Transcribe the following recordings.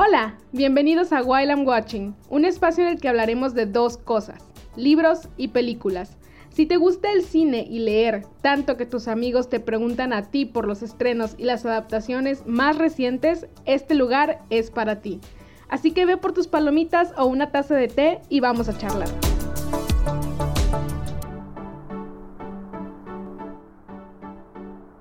Hola, bienvenidos a While I'm Watching, un espacio en el que hablaremos de dos cosas, libros y películas. Si te gusta el cine y leer, tanto que tus amigos te preguntan a ti por los estrenos y las adaptaciones más recientes, este lugar es para ti. Así que ve por tus palomitas o una taza de té y vamos a charlar.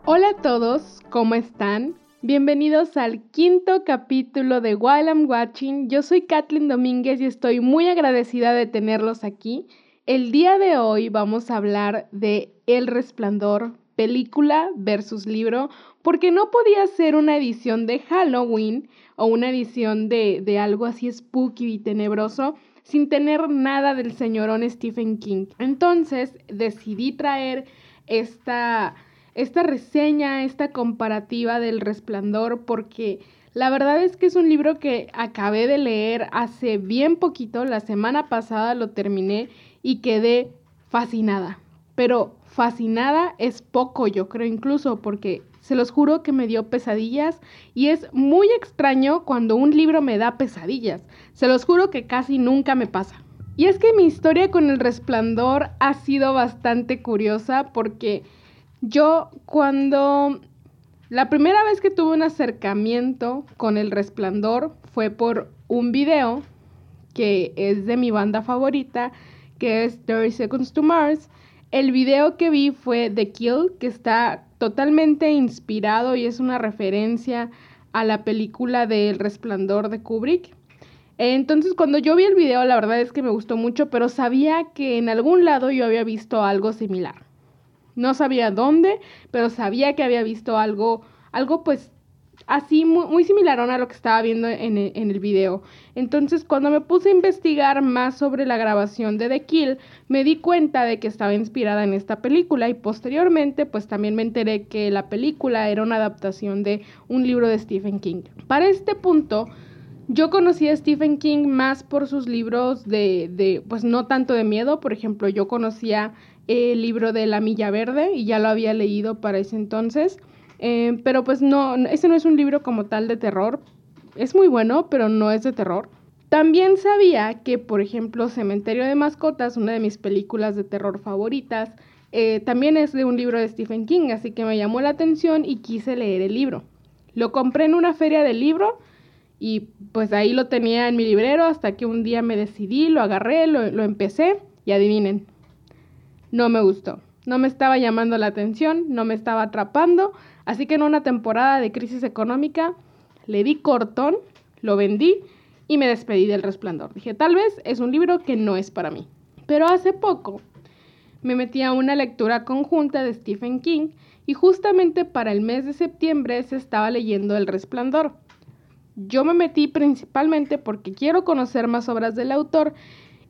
Hola a todos, ¿cómo están? Bienvenidos al quinto capítulo de While I'm Watching. Yo soy Kathleen Domínguez y estoy muy agradecida de tenerlos aquí. El día de hoy vamos a hablar de El Resplandor, película versus libro, porque no podía ser una edición de Halloween o una edición de, de algo así spooky y tenebroso sin tener nada del señorón Stephen King. Entonces decidí traer esta esta reseña, esta comparativa del resplandor, porque la verdad es que es un libro que acabé de leer hace bien poquito, la semana pasada lo terminé y quedé fascinada. Pero fascinada es poco, yo creo incluso, porque se los juro que me dio pesadillas y es muy extraño cuando un libro me da pesadillas. Se los juro que casi nunca me pasa. Y es que mi historia con el resplandor ha sido bastante curiosa porque yo cuando la primera vez que tuve un acercamiento con el resplandor fue por un video que es de mi banda favorita, que es 30 Seconds to Mars. El video que vi fue The Kill, que está totalmente inspirado y es una referencia a la película de El Resplandor de Kubrick. Entonces cuando yo vi el video la verdad es que me gustó mucho, pero sabía que en algún lado yo había visto algo similar. No sabía dónde, pero sabía que había visto algo, algo pues así muy, similar a lo que estaba viendo en el, en el, video. Entonces, cuando me puse a investigar más sobre la grabación de The Kill, me di cuenta de que estaba inspirada en esta película y posteriormente, pues también me enteré que la película era una adaptación de un libro de Stephen King. Para este punto, yo conocí a Stephen King más por sus libros de, de pues no tanto de miedo, por ejemplo, yo conocía el libro de La Milla Verde y ya lo había leído para ese entonces. Eh, pero pues no, ese no es un libro como tal de terror. Es muy bueno, pero no es de terror. También sabía que, por ejemplo, Cementerio de Mascotas, una de mis películas de terror favoritas, eh, también es de un libro de Stephen King, así que me llamó la atención y quise leer el libro. Lo compré en una feria del libro y pues ahí lo tenía en mi librero hasta que un día me decidí, lo agarré, lo, lo empecé y adivinen, no me gustó. No me estaba llamando la atención, no me estaba atrapando, así que en una temporada de crisis económica le di cortón, lo vendí y me despedí del resplandor. Dije, tal vez es un libro que no es para mí. Pero hace poco me metí a una lectura conjunta de Stephen King y justamente para el mes de septiembre se estaba leyendo El Resplandor. Yo me metí principalmente porque quiero conocer más obras del autor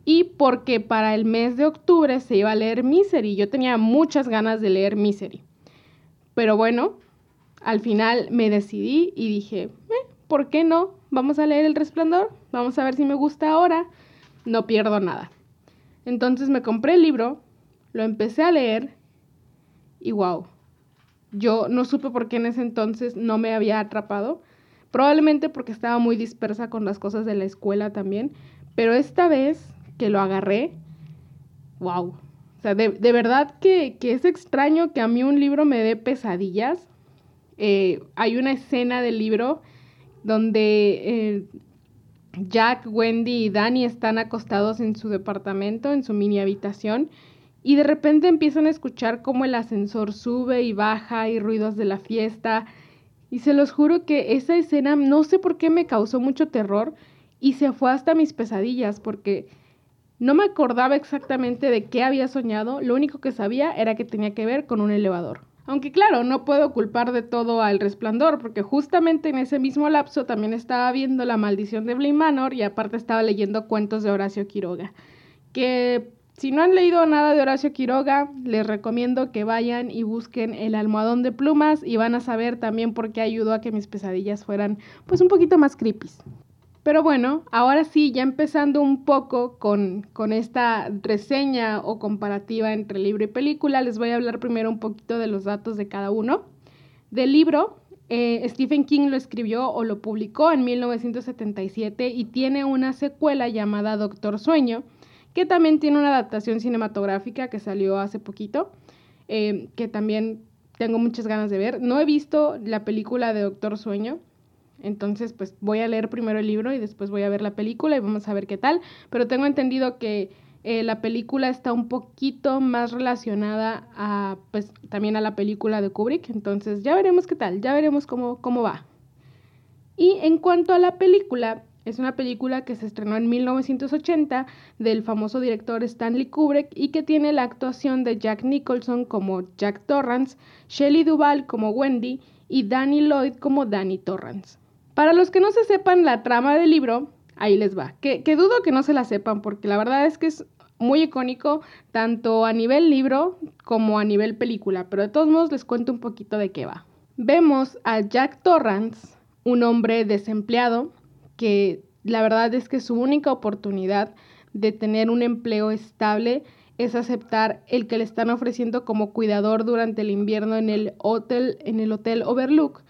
y porque para el mes de octubre se iba a leer Misery. Yo tenía muchas ganas de leer Misery. Pero bueno, al final me decidí y dije, eh, ¿por qué no? Vamos a leer El Resplandor, vamos a ver si me gusta ahora, no pierdo nada. Entonces me compré el libro, lo empecé a leer y wow, yo no supe por qué en ese entonces no me había atrapado. Probablemente porque estaba muy dispersa con las cosas de la escuela también, pero esta vez que lo agarré, wow. O sea, de, verdad que, es extraño que a mí un libro me dé pesadillas. Eh, hay una escena del libro donde eh, Jack, Wendy y Danny están acostados en su departamento, en su mini habitación, y de repente empiezan a escuchar cómo el ascensor sube y baja y ruidos de la fiesta. Y se los juro que esa escena no sé por qué me causó mucho terror y se fue hasta mis pesadillas porque no me acordaba exactamente de qué había soñado, lo único que sabía era que tenía que ver con un elevador. Aunque claro, no puedo culpar de todo al resplandor, porque justamente en ese mismo lapso también estaba viendo La maldición de Bly Manor y aparte estaba leyendo cuentos de Horacio Quiroga. Que si no han leído nada de Horacio Quiroga, les recomiendo que vayan y busquen El almohadón de plumas y van a saber también por qué ayudó a que mis pesadillas fueran pues un poquito más creepy. Pero bueno, ahora sí, ya empezando un poco con, esta reseña o comparativa entre libro y película, les voy a hablar primero un poquito de los datos de cada uno. Del libro, Eh, Stephen King lo escribió o lo publicó en 1977 y tiene una secuela llamada Doctor Sueño, que también tiene una adaptación cinematográfica que salió hace poquito, eh, que también tengo muchas ganas de ver. No he visto la película de Doctor Sueño, entonces pues voy a leer primero el libro y después voy a ver la película y vamos a ver qué tal, pero tengo entendido que eh, la película está un poquito más relacionada a, pues, también a la película de Kubrick. Entonces ya veremos qué tal, ya veremos cómo, cómo va. Y en cuanto a la película, es una película que se estrenó en 1980 del famoso director Stanley Kubrick y que tiene la actuación de Jack Nicholson como Jack Torrance, Shelley Duvall como Wendy y Danny Lloyd como Danny Torrance. Para los que no se sepan la trama del libro, ahí les va. Que, dudo que no se la sepan, porque la verdad es que es muy icónico, tanto a nivel libro como a nivel película, pero de todos modos les cuento un poquito de qué va. Vemos a Jack Torrance, un hombre desempleado, que la verdad es que su única oportunidad de tener un empleo estable es aceptar el que le están ofreciendo como cuidador durante el invierno en el hotel, en el hotel Overlook.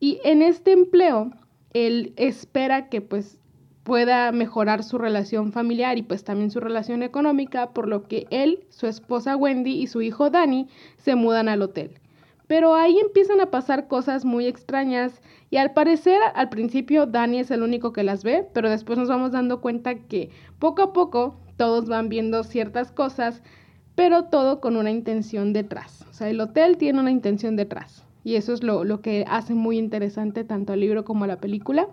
Y en este empleo, él espera que pues pueda mejorar su relación familiar y pues también su relación económica, por lo que él, su esposa Wendy y su hijo Danny se mudan al hotel. Pero ahí empiezan a pasar cosas muy extrañas y al parecer al principio Danny es el único que las ve, pero después nos vamos dando cuenta que poco a poco todos van viendo ciertas cosas, pero todo con una intención detrás. O sea, el hotel tiene una intención detrás y eso es lo, lo que hace muy interesante tanto el libro como la película.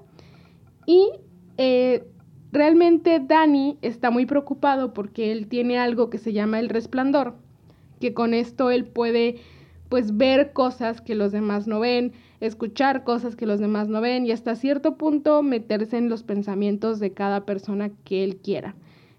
Y eh, realmente Danny está muy preocupado porque él tiene algo que se llama el resplandor, que con esto él puede pues ver cosas que los demás no ven, escuchar cosas que los demás no ven y hasta cierto punto meterse en los pensamientos de cada persona que él quiera.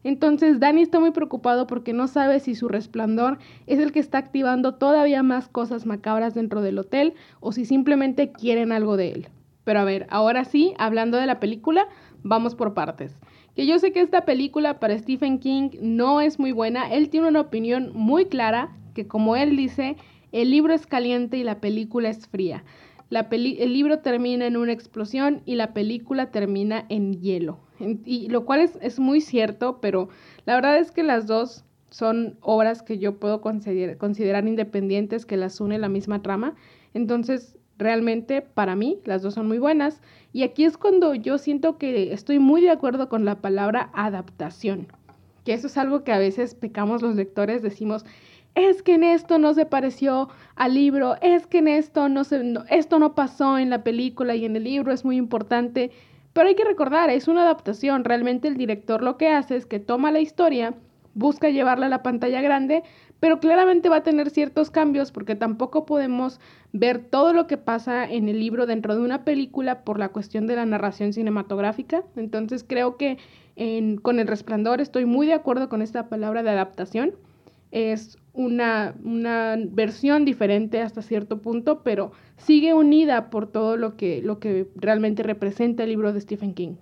Entonces Danny está muy preocupado porque no sabe si su resplandor es el que está activando todavía más cosas macabras dentro del hotel o si simplemente quieren algo de él. Pero a ver, ahora sí, hablando de la película, vamos por partes. Que yo sé que esta película para Stephen King no es muy buena, él tiene una opinión muy clara, que como él dice, el libro es caliente y la película es fría. El libro termina en una explosión y la película termina en hielo. y lo cual es, es, muy cierto, pero la verdad es que las dos son obras que yo puedo considerar, considerar independientes, que las une la misma trama. Entonces, realmente para mí las dos son muy buenas. Y aquí es cuando yo siento que estoy muy de acuerdo con la palabra adaptación, que eso es algo que a veces pecamos los lectores, decimos, es que en esto no se pareció al libro, es que en esto no se, esto no pasó en la película y en el libro es muy importante. Pero hay que recordar, es una adaptación. Realmente el director lo que hace es que toma la historia, busca llevarla a la pantalla grande, pero claramente va a tener ciertos cambios porque tampoco podemos ver todo lo que pasa en el libro dentro de una película por la cuestión de la narración cinematográfica. Entonces creo que con El Resplandor estoy muy de acuerdo con esta palabra de adaptación. Es una, una versión diferente hasta cierto punto, pero sigue unida por todo lo que, lo que realmente representa el libro de Stephen King.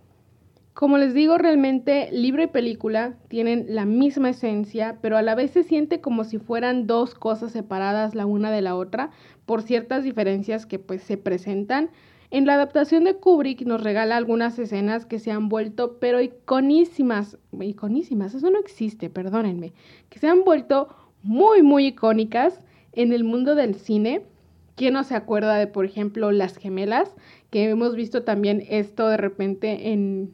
Como les digo, realmente libro y película tienen la misma esencia, pero a la vez se siente como si fueran dos cosas separadas la una de la otra por ciertas diferencias que pues se presentan. En la adaptación de Kubrick nos regala algunas escenas que se han vuelto pero iconísimas, iconísimas, eso no existe, perdónenme, que se han vuelto muy muy icónicas en el mundo del cine. ¿Quién no se acuerda de, por ejemplo, Las Gemelas? Que hemos visto también esto de repente en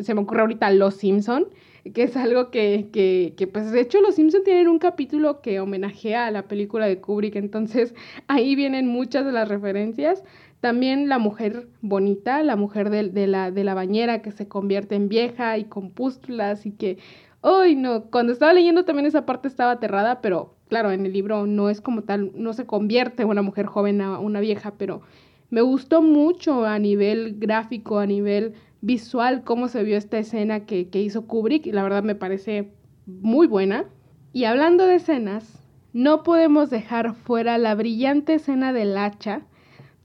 se me ocurre ahorita Los Simpson, que es algo que, que, que, pues de hecho Los Simpson tienen un capítulo que homenajea a la película de Kubrick, entonces ahí vienen muchas de las referencias. También la mujer bonita, la mujer de, de, la, de la bañera que se convierte en vieja y con pústulas y que, ¡ay no! Cuando estaba leyendo también esa parte estaba aterrada, pero claro, en el libro no es como tal, no se convierte una mujer joven a una vieja, pero me gustó mucho a nivel gráfico, a nivel visual cómo se vio esta escena que, hizo Kubrick y la verdad me parece muy buena. Y hablando de escenas, no podemos dejar fuera la brillante escena del hacha,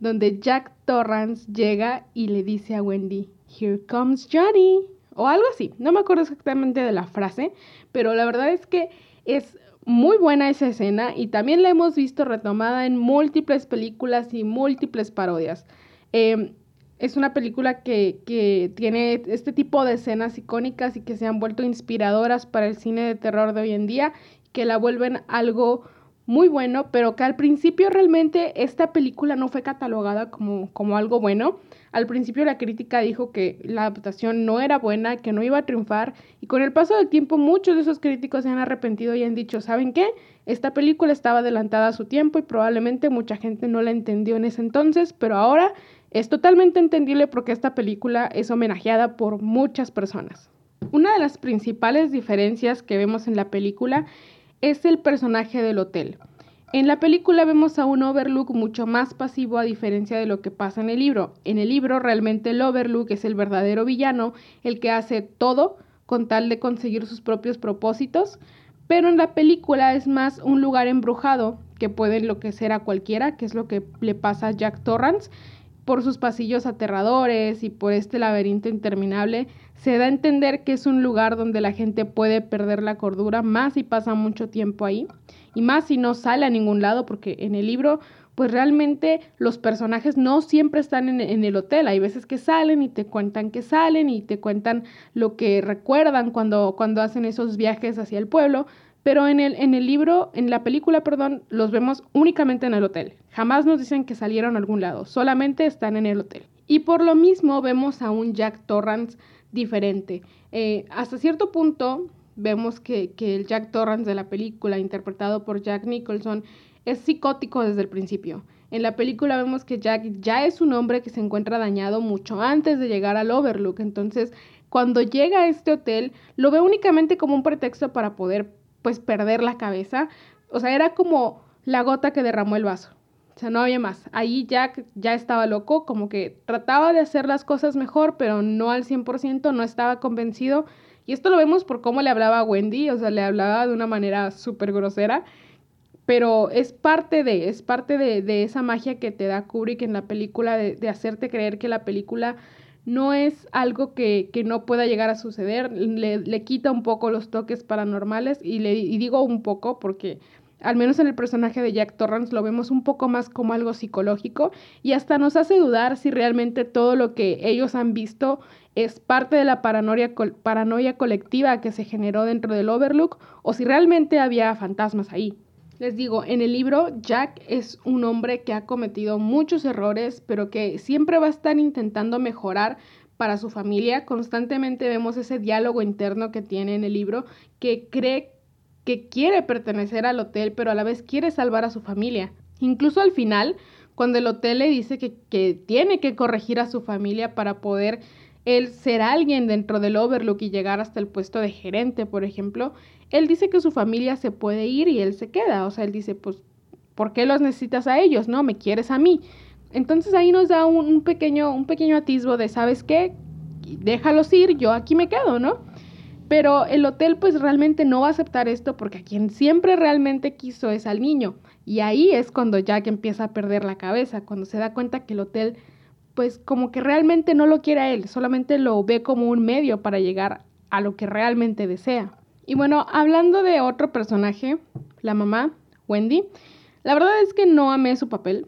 donde Jack Torrance llega y le dice a Wendy, Here comes Johnny, o algo así, no me acuerdo exactamente de la frase, pero la verdad es que es muy buena esa escena y también la hemos visto retomada en múltiples películas y múltiples parodias. Em, es una película que, que, tiene este tipo de escenas icónicas y que se han vuelto inspiradoras para el cine de terror de hoy en día, que la vuelven algo muy bueno, pero que al principio realmente esta película no fue catalogada como, como algo bueno. Al principio la crítica dijo que la adaptación no era buena, que no iba a triunfar, y con el paso del tiempo muchos de esos críticos se han arrepentido y han dicho, ¿saben qué? Esta película estaba adelantada a su tiempo y probablemente mucha gente no la entendió en ese entonces, pero ahora es totalmente entendible porque esta película es homenajeada por muchas personas. Una de las principales diferencias que vemos en la película es el personaje del hotel. En la película vemos a un Overlook mucho más pasivo a diferencia de lo que pasa en el libro. En el libro realmente el Overlook es el verdadero villano, el que hace todo con tal de conseguir sus propios propósitos, pero en la película es más un lugar embrujado que puede enloquecer a cualquiera, que es lo que le pasa a Jack Torrance, por sus pasillos aterradores y por este laberinto interminable, se da a entender que es un lugar donde la gente puede perder la cordura más si pasa mucho tiempo ahí y más si no sale a ningún lado porque en el libro pues realmente los personajes no siempre están en, en, el hotel. Hay veces que salen y te cuentan que salen y te cuentan lo que recuerdan cuando, cuando hacen esos viajes hacia el pueblo, pero en el, en el libro, en la película, perdón, los vemos únicamente en el hotel. Jamás nos dicen que salieron a algún lado, solamente están en el hotel. Y por lo mismo vemos a un Jack Torrance diferente. Eh, hasta cierto punto vemos que, que el Jack Torrance de la película, interpretado por Jack Nicholson, es psicótico desde el principio. En la película vemos que Jack ya es un hombre que se encuentra dañado mucho antes de llegar al Overlook. Entonces, cuando llega a este hotel, lo ve únicamente como un pretexto para poder pues perder la cabeza. O sea, era como la gota que derramó el vaso. O sea, no había más. Ahí Jack ya estaba loco, como que trataba de hacer las cosas mejor, pero no al 100%, no estaba convencido. Y esto lo vemos por cómo le hablaba a Wendy, o sea, le hablaba de una manera súper grosera. Pero es parte de, es parte de, de, esa magia que te da Kubrick en la película, de, de hacerte creer que la película no es algo que, que no pueda llegar a suceder, le, le, quita un poco los toques paranormales y, le, y digo un poco porque al menos en el personaje de Jack Torrance lo vemos un poco más como algo psicológico y hasta nos hace dudar si realmente todo lo que ellos han visto es parte de la paranoia, paranoia colectiva que se generó dentro del Overlook o si realmente había fantasmas ahí. Les digo, en el libro Jack es un hombre que ha cometido muchos errores, pero que siempre va a estar intentando mejorar para su familia. Constantemente vemos ese diálogo interno que tiene en el libro, que cree que quiere pertenecer al hotel, pero a la vez quiere salvar a su familia. Incluso al final, cuando el hotel le dice que, que tiene que corregir a su familia para poder él ser alguien dentro del Overlook y llegar hasta el puesto de gerente, por ejemplo, él dice que su familia se puede ir y él se queda. O sea, él dice, pues, ¿por qué los necesitas a ellos? No, me quieres a mí. Entonces ahí nos da un, pequeño, un pequeño atisbo de, ¿sabes qué? Déjalos ir, yo aquí me quedo, ¿no? Pero el hotel pues realmente no va a aceptar esto porque a quien siempre realmente quiso es al niño. Y ahí es cuando Jack empieza a perder la cabeza, cuando se da cuenta que el hotel pues como que realmente no lo quiere a él, solamente lo ve como un medio para llegar a lo que realmente desea. Y bueno, hablando de otro personaje, la mamá, Wendy, la verdad es que no amé su papel.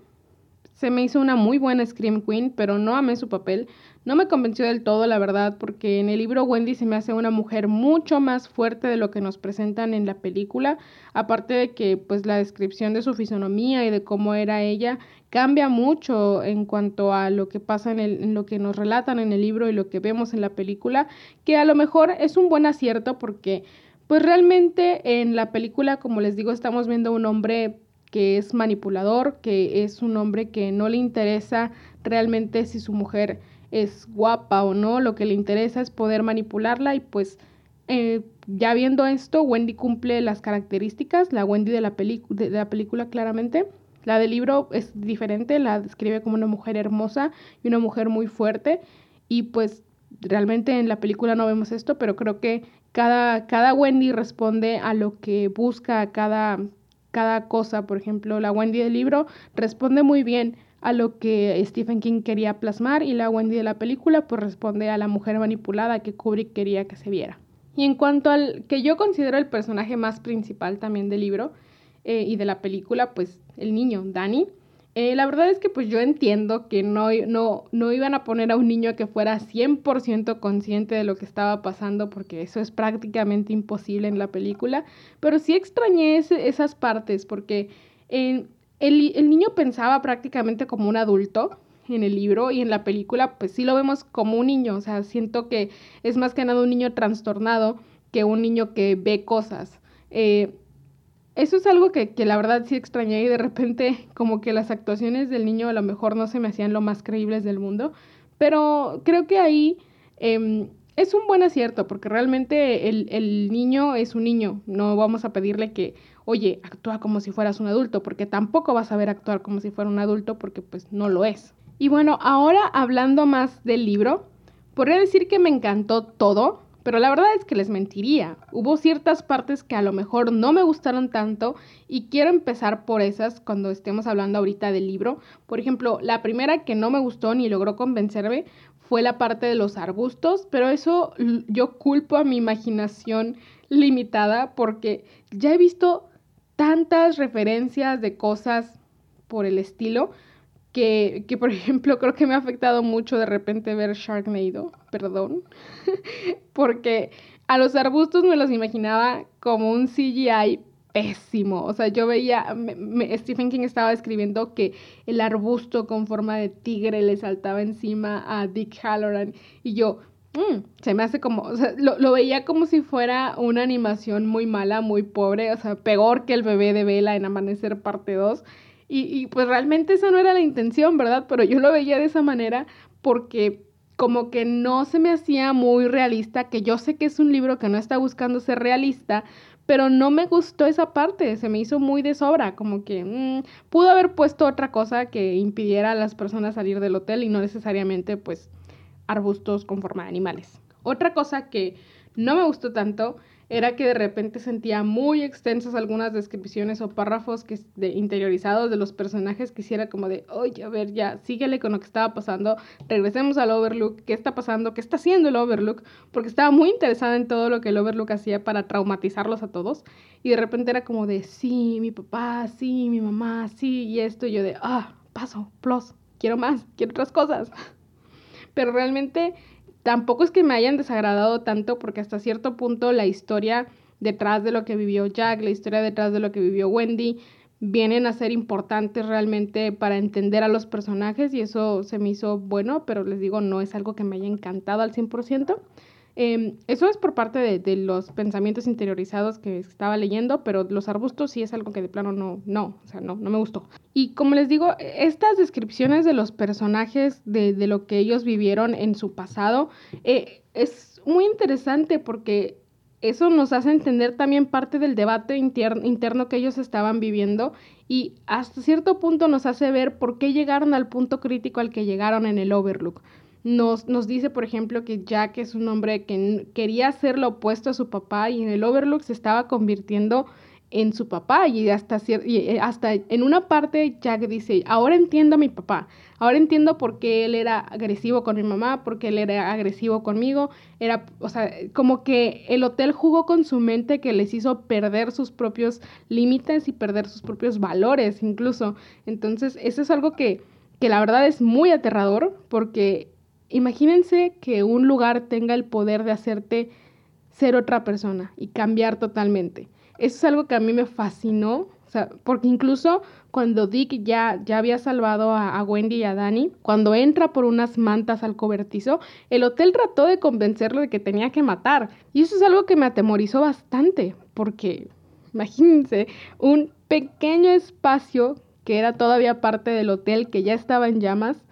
Se me hizo una muy buena Scream Queen, pero no amé su papel. No me convenció del todo, la verdad, porque en el libro Wendy se me hace una mujer mucho más fuerte de lo que nos presentan en la película, aparte de que pues la descripción de su fisonomía y de cómo era ella cambia mucho en cuanto a lo que pasa en, el, en lo que nos relatan en el libro y lo que vemos en la película, que a lo mejor es un buen acierto porque pues realmente en la película, como les digo, estamos viendo un hombre que es manipulador, que es un hombre que no le interesa realmente si su mujer es guapa o no, lo que le interesa es poder manipularla y pues eh, ya viendo esto, Wendy cumple las características, la Wendy de la, de la película claramente. La del libro es diferente, la describe como una mujer hermosa y una mujer muy fuerte y pues realmente en la película no vemos esto, pero creo que cada, cada Wendy responde a lo que busca cada, cada cosa. Por ejemplo, la Wendy del libro responde muy bien a lo que Stephen King quería plasmar y la Wendy de la película pues responde a la mujer manipulada que Kubrick quería que se viera. Y en cuanto al que yo considero el personaje más principal también del libro eh, y de la película, pues el niño, Danny. Eh, la verdad es que pues yo entiendo que no, no, no iban a poner a un niño que fuera 100% consciente de lo que estaba pasando porque eso es prácticamente imposible en la película, pero sí extrañé esas partes porque el, el niño pensaba prácticamente como un adulto, en el libro y en la película, pues sí lo vemos como un niño, o sea, siento que es más que nada un niño trastornado que un niño que ve cosas. Eh, eso es algo que, la verdad sí extrañé y de repente como que las actuaciones del niño a lo mejor no se me hacían lo más creíbles del mundo, pero creo que ahí em, es un buen acierto porque realmente el, el niño es un niño, no vamos a pedirle que oye, actúa como si fueras un adulto, porque tampoco vas a ver actuar como si fuera un adulto, porque pues no lo es. Y bueno, ahora hablando más del libro, podría decir que me encantó todo, pero la verdad es que les mentiría. Hubo ciertas partes que a lo mejor no me gustaron tanto y quiero empezar por esas cuando estemos hablando ahorita del libro. Por ejemplo, la primera que no me gustó ni logró convencerme fue la parte de los arbustos, pero eso yo culpo a mi imaginación limitada porque ya he visto tantas referencias de cosas por el estilo que, que, por ejemplo, creo que me ha afectado mucho de repente ver Sharknado, perdón, porque a los arbustos me los imaginaba como un CGI pésimo. O sea, yo veía, Stephen King estaba escribiendo que el arbusto con forma de tigre le saltaba encima a Dick Halloran y yo, mm, se me hace como, o sea, lo, lo, veía como si fuera una animación muy mala, muy pobre, o sea, peor que el bebé de Vela en Amanecer parte 2. Y, pues realmente esa no era la intención, ¿verdad? Pero yo lo veía de esa manera porque como que no se me hacía muy realista, que yo sé que es un libro que no está buscando ser realista, pero no me gustó esa parte, se me hizo muy de sobra, como que mm, pudo haber puesto otra cosa que impidiera a las personas salir del hotel y no necesariamente pues arbustos con forma de animales. Otra cosa que no me gustó tanto era que de repente sentía muy extensas algunas descripciones o párrafos que, interiorizados de los personajes que hiciera como de, oye, a ver, ya, síguele con lo que estaba pasando, regresemos al Overlook, ¿qué está pasando? ¿Qué está haciendo el Overlook? Porque estaba muy interesada en todo lo que el Overlook hacía para traumatizarlos a todos. Y de repente era como de, sí, mi papá, sí, mi mamá, sí, y esto, y yo de, ah, paso, plus, quiero más, quiero otras cosas. Pero realmente tampoco es que me hayan desagradado tanto porque hasta cierto punto la historia detrás de lo que vivió Jack, la historia detrás de lo que vivió Wendy, vienen a ser importantes realmente para entender a los personajes y eso se me hizo bueno, pero les digo, no es algo que me haya encantado al 100%. Em, eso es por parte de, los pensamientos interiorizados que estaba leyendo, pero los arbustos sí es algo que de plano no, no, o sea, no, no me gustó. Y como les digo, estas descripciones de los personajes, de, de lo que ellos vivieron en su pasado, eh, es muy interesante porque eso nos hace entender también parte del debate interno que ellos estaban viviendo y hasta cierto punto nos hace ver por qué llegaron al punto crítico al que llegaron en el Overlook nos, nos dice, por ejemplo, que Jack es un hombre que quería ser lo opuesto a su papá y en el Overlook se estaba convirtiendo en su papá y hasta, y eh, hasta en una parte Jack dice, ahora entiendo a mi papá, ahora entiendo por qué él era agresivo con mi mamá, por qué él era agresivo conmigo, era, o sea, como que el hotel jugó con su mente que les hizo perder sus propios límites y perder sus propios valores incluso. Entonces, eso es algo que, que la verdad es muy aterrador porque Imagínense que un lugar tenga el poder de hacerte ser otra persona y cambiar totalmente. Eso es algo que a mí me fascinó, porque incluso cuando Dick ya, ya había salvado a, Wendy y a Danny, cuando entra por unas mantas al cobertizo, el hotel trató de convencerlo de que tenía que matar. Y eso es algo que me atemorizó bastante, porque imagínense, un pequeño espacio que era todavía parte del hotel que ya estaba en llamas,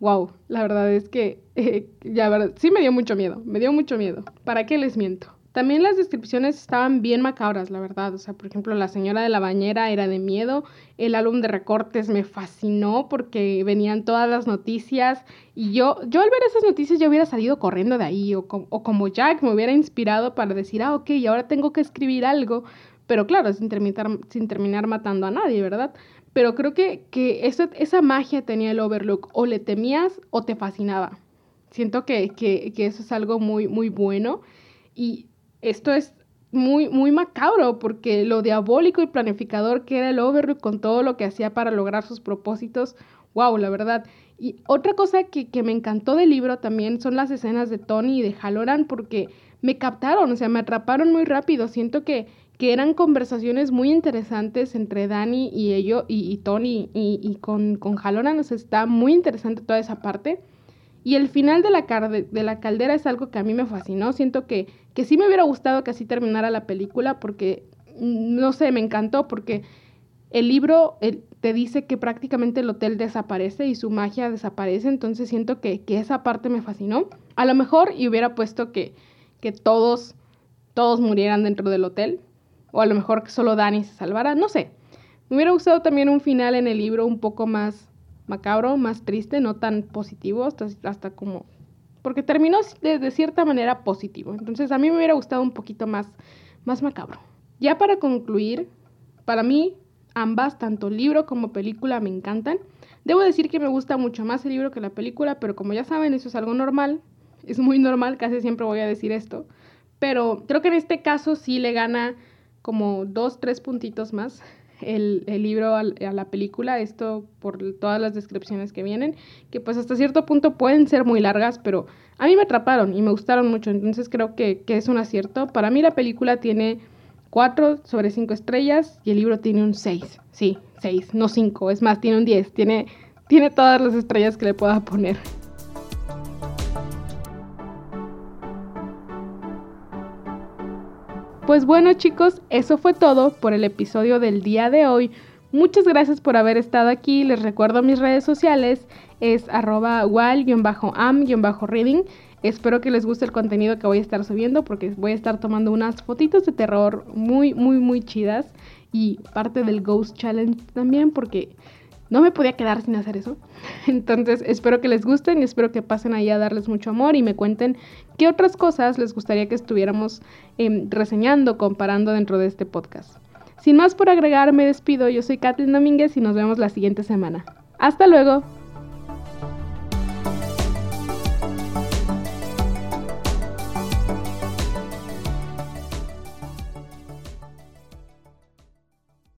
wow, la verdad es que eh, ya sí me dio mucho miedo, me dio mucho miedo. ¿Para qué les miento? También las descripciones estaban bien macabras, la verdad. O sea, por ejemplo, la señora de la bañera era de miedo. El álbum de recortes me fascinó porque venían todas las noticias. Y yo, yo al ver esas noticias, yo hubiera salido corriendo de ahí. O, o como Jack me hubiera inspirado para decir, ah, ok, ahora tengo que escribir algo. Pero claro, sin terminar, sin terminar matando a nadie, ¿verdad? Pero creo que, que esa magia tenía el Overlook. O le temías o te fascinaba. Siento que, que, que eso es algo muy, muy bueno. Y esto es muy, muy macabro porque lo diabólico y planificador que era el Overlook con todo lo que hacía para lograr sus propósitos, wow, la verdad. Y otra cosa que, que me encantó del libro también son las escenas de Tony y de Halloran porque me captaron, o sea, me atraparon muy rápido. Siento que, que eran conversaciones muy interesantes entre Dani y ello, y, Tony y, y, con, con Halloran. O sea, está muy interesante toda esa parte. Y el final de la, de la caldera es algo que a mí me fascinó. Siento que, que sí me hubiera gustado que así terminara la película porque, mm, no sé, me encantó porque el libro te dice que prácticamente el hotel desaparece y su magia desaparece. Entonces siento que, que esa parte me fascinó. A lo mejor y hubiera puesto que que todos, todos murieran dentro del hotel. O a lo mejor que solo Dani se salvara, no sé. Me hubiera gustado también un final en el libro un poco más macabro, más triste, no tan positivo, hasta, como... Porque terminó de, cierta manera positivo. Entonces a mí me hubiera gustado un poquito más, más macabro. Ya para concluir, para mí ambas, tanto libro como película, me encantan. Debo decir que me gusta mucho más el libro que la película, pero como ya saben, eso es algo normal es muy normal, casi siempre voy a decir esto, pero creo que en este caso sí le gana como dos, tres puntitos más el, libro a, la película, esto por todas las descripciones que vienen, que pues hasta cierto punto pueden ser muy largas, pero a mí me atraparon y me gustaron mucho, entonces creo que, que es un acierto. Para mí la película tiene cuatro sobre cinco estrellas y el libro tiene un seis, sí, seis, no cinco, es más, tiene un diez, tiene, tiene todas las estrellas que le pueda poner. Pues bueno chicos, eso fue todo por el episodio del día de hoy. Muchas gracias por haber estado aquí. Les recuerdo mis redes sociales. Es arroba wal-am-reading. Espero que les guste el contenido que voy a estar subiendo porque voy a estar tomando unas fotitos de terror muy, muy, muy chidas. Y parte del Ghost Challenge también porque no me podía quedar sin hacer eso. Entonces espero que les gusten y espero que pasen ahí a darles mucho amor y me cuenten qué otras cosas les gustaría que estuviéramos em, reseñando, comparando dentro de este podcast. Sin más por agregar, me despido. Yo soy Kathleen Domínguez y nos vemos la siguiente semana. Hasta luego.